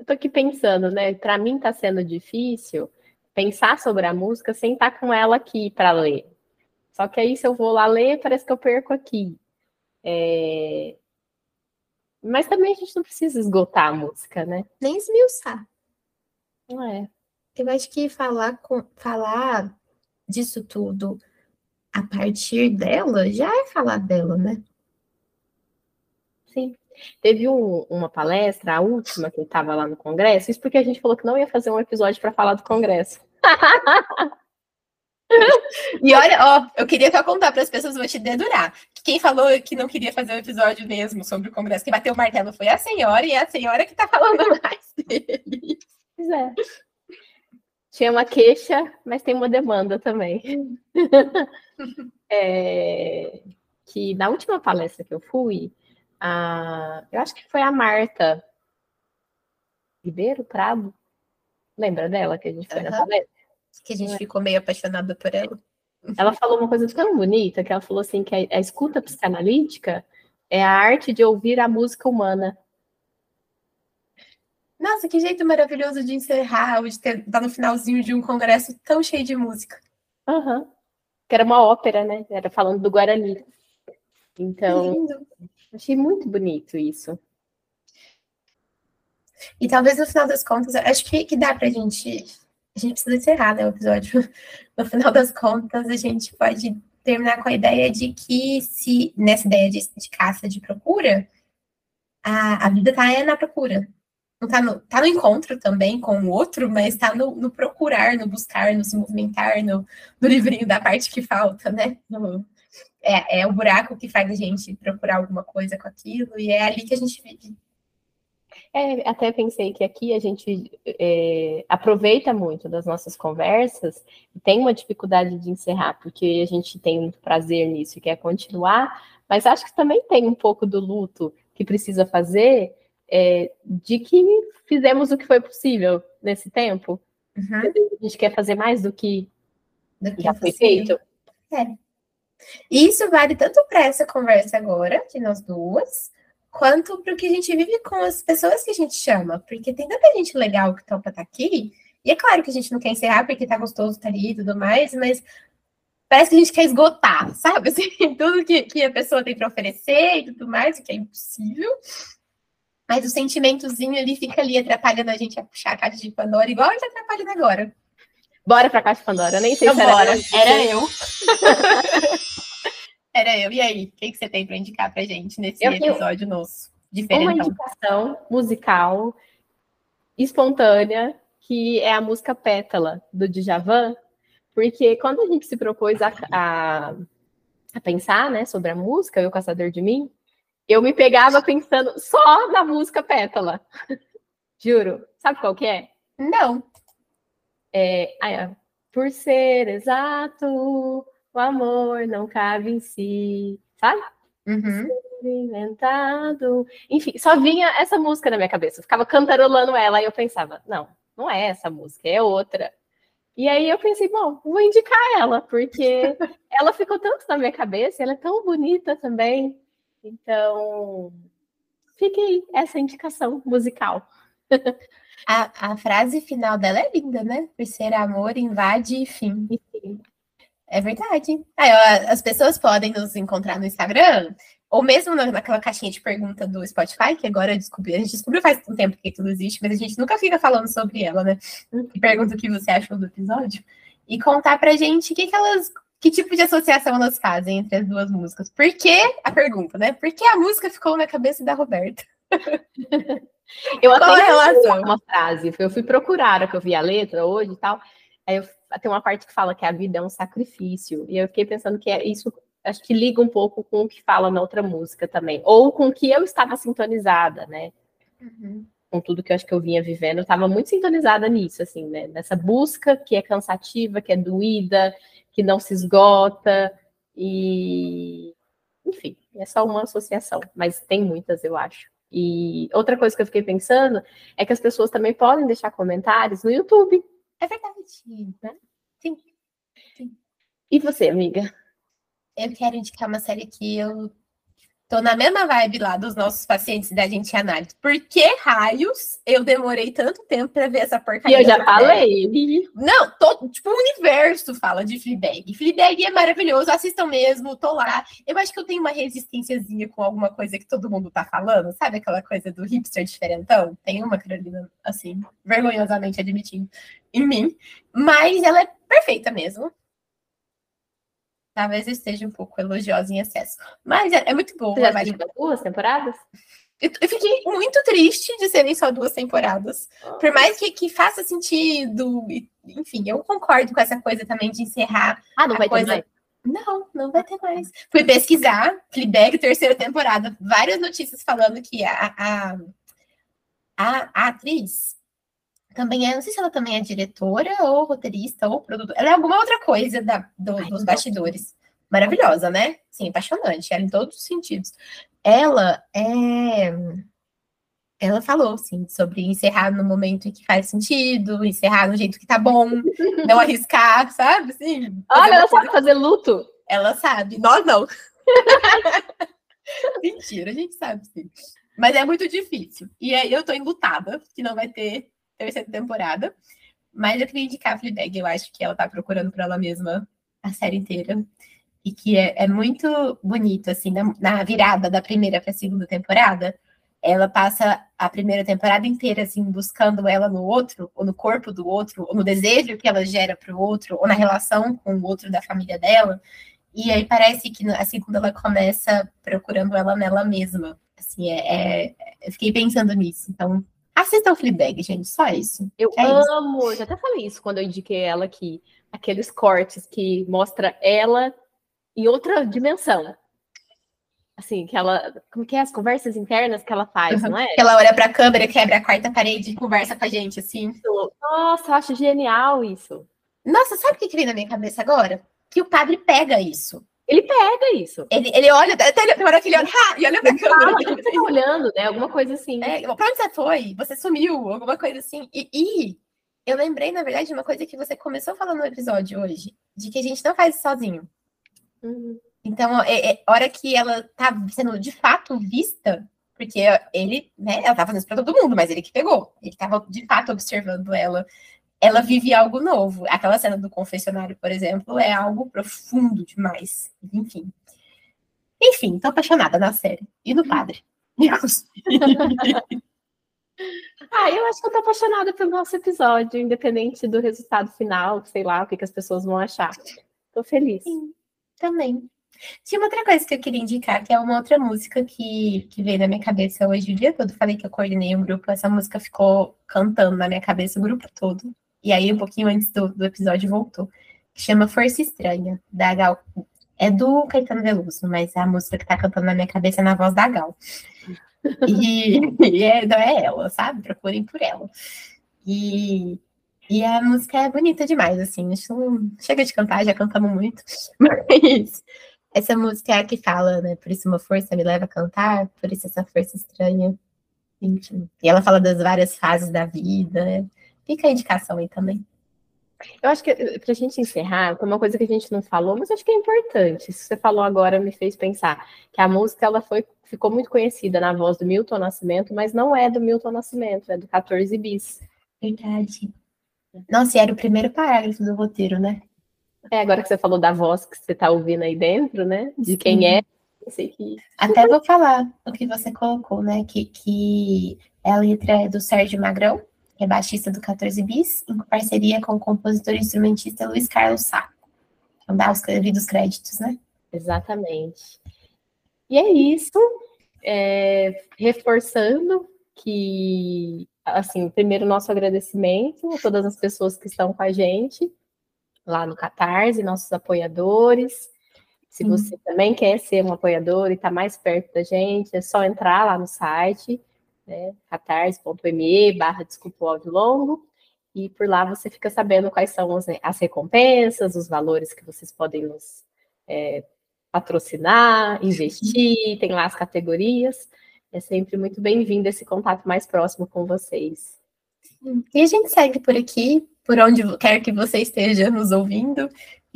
Eu tô aqui pensando, né? Para mim está sendo difícil pensar sobre a música sem estar tá com ela aqui para ler. Só que aí, se eu vou lá ler, parece que eu perco aqui. É... Mas também a gente não precisa esgotar a música, né? Nem esmiuçar. Não é. Eu acho que falar, com, falar disso tudo a partir dela já é falar dela, né? Sim. Teve um, uma palestra, a última, que estava lá no Congresso, isso porque a gente falou que não ia fazer um episódio para falar do Congresso. e olha, ó, eu queria só contar para as pessoas, vou te dedurar. Que quem falou que não queria fazer um episódio mesmo sobre o Congresso, que bateu o martelo foi a senhora, e é a senhora que está falando mais dele. Pois é. Tinha uma queixa, mas tem uma demanda também. é, que na última palestra que eu fui, a, eu acho que foi a Marta Ribeiro Prado. Lembra dela que a gente foi uhum. na palestra? que a gente é. ficou meio apaixonada por ela. Ela falou uma coisa tão bonita que ela falou assim que a, a escuta psicanalítica é a arte de ouvir a música humana. Nossa, que jeito maravilhoso de encerrar, de estar tá no finalzinho de um congresso tão cheio de música. Aham. Uhum. Que era uma ópera, né? Era falando do Guarani. Então, achei muito bonito isso. E talvez no final das contas, acho que, que dá pra gente a gente precisa encerrar né, o episódio. No final das contas, a gente pode terminar com a ideia de que se nessa ideia de, de caça de procura, a, a vida é na procura. Não tá no, tá no encontro também com o outro, mas está no, no, procurar, no buscar, no se movimentar, no, no livrinho da parte que falta, né? No, é, é o buraco que faz a gente procurar alguma coisa com aquilo, e é ali que a gente vive. É, até pensei que aqui a gente é, aproveita muito das nossas conversas e tem uma dificuldade de encerrar, porque a gente tem muito prazer nisso e quer continuar, mas acho que também tem um pouco do luto que precisa fazer é, de que fizemos o que foi possível nesse tempo. Uhum. A gente quer fazer mais do que, do que já foi feito. É. Isso vale tanto para essa conversa agora, de nós duas, quanto para o que a gente vive com as pessoas que a gente chama. Porque tem tanta gente legal que topa estar tá aqui, e é claro que a gente não quer encerrar porque tá gostoso estar tá ali e tudo mais, mas parece que a gente quer esgotar, sabe? Assim, tudo que, que a pessoa tem para oferecer e tudo mais, o que é impossível. Mas o sentimentozinho ali fica ali atrapalhando a gente a puxar a caixa de Pandora, igual a gente atrapalhando agora. Bora pra caixa de Pandora, eu nem sei então, se era bora. Era eu. Era eu. E aí, o que, que você tem para indicar pra gente nesse eu episódio nosso? Diferentão. Uma indicação musical espontânea, que é a música Pétala, do Djavan, porque quando a gente se propôs a, a, a pensar né, sobre a música, O Caçador de Mim, eu me pegava pensando só na música Pétala. Juro. Sabe qual que é? Não. É, por ser exato, o amor não cabe em si, sabe? Uhum. Inventado. Enfim, só vinha essa música na minha cabeça. Eu ficava cantarolando ela e eu pensava, não, não é essa música, é outra. E aí eu pensei, bom, vou indicar ela, porque ela ficou tanto na minha cabeça, ela é tão bonita também. Então, fique aí essa indicação musical. A, a frase final dela é linda, né? Por ser amor, invade e fim. É verdade. Aí, ó, as pessoas podem nos encontrar no Instagram, ou mesmo naquela caixinha de pergunta do Spotify, que agora descobri, a gente descobriu faz um tempo que tudo existe, mas a gente nunca fica falando sobre ela, né? E pergunta o que você achou do episódio. E contar pra gente que, que elas. Que tipo de associação elas fazem entre as duas músicas? Por que a pergunta, né? Por que a música ficou na cabeça da Roberta? eu até relação? uma frase, eu fui procurar, que eu vi a letra hoje e tal. Aí eu tem uma parte que fala que a vida é um sacrifício. E eu fiquei pensando que é isso, acho que liga um pouco com o que fala na outra música também. Ou com o que eu estava sintonizada, né? Uhum. Com tudo que eu acho que eu vinha vivendo, eu estava muito sintonizada nisso, assim, né? Nessa busca que é cansativa, que é doída, que não se esgota. E. Enfim, é só uma associação, mas tem muitas, eu acho. E outra coisa que eu fiquei pensando é que as pessoas também podem deixar comentários no YouTube. É verdade, né? Sim. Sim. E você, amiga? Eu quero indicar uma série que eu tô na mesma vibe lá dos nossos pacientes da gente análise. Por que raios eu demorei tanto tempo para ver essa porcaria? E eu já falei. Não, tô, tipo, o universo fala de Fleabag. Fleabag é maravilhoso, assistam mesmo, tô lá. Eu acho que eu tenho uma resistênciazinha com alguma coisa que todo mundo tá falando, sabe aquela coisa do hipster diferentão? Tem uma Carolina, assim, vergonhosamente admitindo em mim, mas ela é perfeita mesmo. Talvez eu esteja um pouco elogiosa em excesso. Mas é, é muito boa. Você já mas... duas temporadas? Eu, eu, fiquei muito triste de serem só duas temporadas. Oh. Por mais que, que faça sentido. Enfim, eu concordo com essa coisa também de encerrar. Ah, não vai coisa... ter mais? Não, não vai ter mais. Fui pesquisar, Fleabag, terceira temporada. Várias notícias falando que a, a, a, a atriz também é, não sei se ela também é diretora ou roteirista ou produtora. Ela é alguma outra coisa da, do, Ai, dos bastidores. Maravilhosa, né? Sim, apaixonante, ela em todos os sentidos. Ela é. Ela falou, assim, sobre encerrar no momento em que faz sentido, encerrar no jeito que tá bom, não arriscar, sabe? Assim, Olha, ela sabe fazer luto. Ela sabe, nós não. Mentira, a gente sabe sim. Mas é muito difícil. E aí eu tô enlutada, que não vai ter terceira temporada. Mas eu queria indicar a Fleabag, eu acho que ela tá procurando por ela mesma a série inteira. E que é, é muito bonito, assim, na, na virada da primeira para a segunda temporada. Ela passa a primeira temporada inteira, assim, buscando ela no outro, ou no corpo do outro, ou no desejo que ela gera para o outro, ou na relação com o outro da família dela. E aí parece que a segunda ela começa procurando ela nela mesma. Assim, é, é eu fiquei pensando nisso. Então, Assista o Fleabag, gente, só isso. Eu é amo, isso. já até falei isso quando eu indiquei ela aqui. Aqueles cortes que mostra ela em outra dimensão. assim, que ela. Como que é? As conversas internas que ela faz, uhum. não é? Que ela olha pra câmera, quebra a quarta parede e conversa com a gente, assim. Nossa, eu acho genial isso. Nossa, sabe o que, que vem na minha cabeça agora? Que o padre pega isso. Ele pega isso. Ele, ele olha, até tem hora que ele olha, ah, e olha pra câmera. Fala, você tá olhando, né? Alguma coisa assim. É, pra onde você foi? Você sumiu, alguma coisa assim. E, e, eu lembrei, na verdade, de uma coisa que você começou falando no episódio hoje, de que a gente não faz isso sozinho. Uhum. Então, é, é hora que ela tá sendo de fato vista, porque ele, né, ela tá fazendo isso pra todo mundo, mas ele que pegou. Ele tava de fato observando ela. Ela vive algo novo. Aquela cena do confessionário, por exemplo, é algo profundo demais. Enfim. Enfim, tô apaixonada na série. E no padre. ah, eu acho que eu tô apaixonada pelo nosso episódio, independente do resultado final, sei lá, o que, que as pessoas vão achar. Tô feliz. Sim, também. Tinha uma outra coisa que eu queria indicar, que é uma outra música que, que veio na minha cabeça hoje o dia todo. Falei que eu coordenei um grupo, essa música ficou cantando na minha cabeça o grupo todo. E aí, um pouquinho antes do, do episódio, voltou. Que chama Força Estranha, da Gal. É do Caetano Veloso, mas a música que tá cantando na minha cabeça é na voz da Gal. E, e é, não é ela, sabe? Procurem por ela. E, e a música é bonita demais, assim. Não chega de cantar, já cantamos muito. Mas essa música é a que fala, né? Por isso uma força me leva a cantar, por isso essa força estranha. Enfim. E ela fala das várias fases da vida. Né? Fica a indicação aí também. Eu acho que para a gente encerrar, foi uma coisa que a gente não falou, mas acho que é importante. Isso que você falou agora me fez pensar que a música ela foi, ficou muito conhecida na voz do Milton Nascimento, mas não é do Milton Nascimento, é do 14 bis. Verdade. Nossa, e era o primeiro parágrafo do roteiro, né? É, agora que você falou da voz que você está ouvindo aí dentro, né? De quem é. Sei que... Até vou falar o que você colocou, né? Que, que a letra é do Sérgio Magrão, é baixista do 14 Bis, em parceria com o compositor e instrumentista Luiz Carlos Sá. Então dá os devidos créditos, né? Exatamente. E é isso. É, reforçando que, assim, primeiro nosso agradecimento a todas as pessoas que estão com a gente lá no Catarse, nossos apoiadores. Se você também quer ser um apoiador e está mais perto da gente, é só entrar lá no site, né, catarse.me barra desculpa o áudio longo, e por lá você fica sabendo quais são as, as recompensas, os valores que vocês podem nos é, patrocinar, investir, tem lá as categorias. É sempre muito bem-vindo esse contato mais próximo com vocês. E a gente segue por aqui, por onde quer que você esteja nos ouvindo,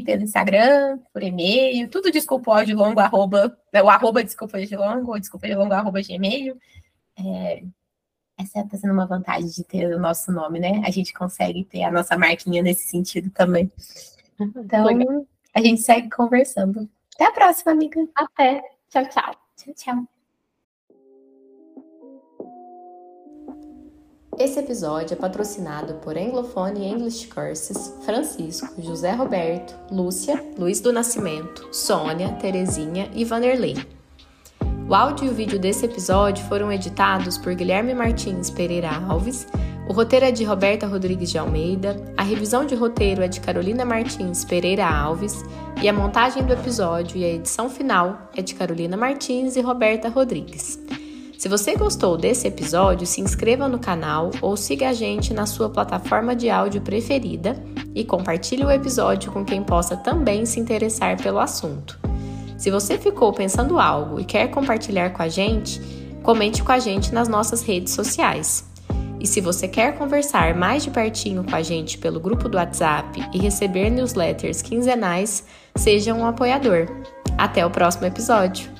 pelo Instagram, por e-mail, tudo desculpa o áudio longo, arroba, o arroba desculpa de longo, ou desculpa de longo, arroba gmail. É, essa está sendo uma vantagem de ter o nosso nome, né? A gente consegue ter a nossa marquinha nesse sentido também. Então, Legal. a gente segue conversando. Até a próxima, amiga. Até. Tchau, tchau. Tchau, tchau. Esse episódio é patrocinado por Anglophone English Courses, Francisco, José Roberto, Lúcia, Luiz do Nascimento, Sônia, Terezinha e Vanderlei. O áudio e o vídeo desse episódio foram editados por Guilherme Martins Pereira Alves, o roteiro é de Roberta Rodrigues de Almeida, a revisão de roteiro é de Carolina Martins Pereira Alves e a montagem do episódio e a edição final é de Carolina Martins e Roberta Rodrigues. Se você gostou desse episódio, se inscreva no canal ou siga a gente na sua plataforma de áudio preferida e compartilhe o episódio com quem possa também se interessar pelo assunto. Se você ficou pensando algo e quer compartilhar com a gente, comente com a gente nas nossas redes sociais. E se você quer conversar mais de pertinho com a gente pelo grupo do WhatsApp e receber newsletters quinzenais, seja um apoiador. Até o próximo episódio!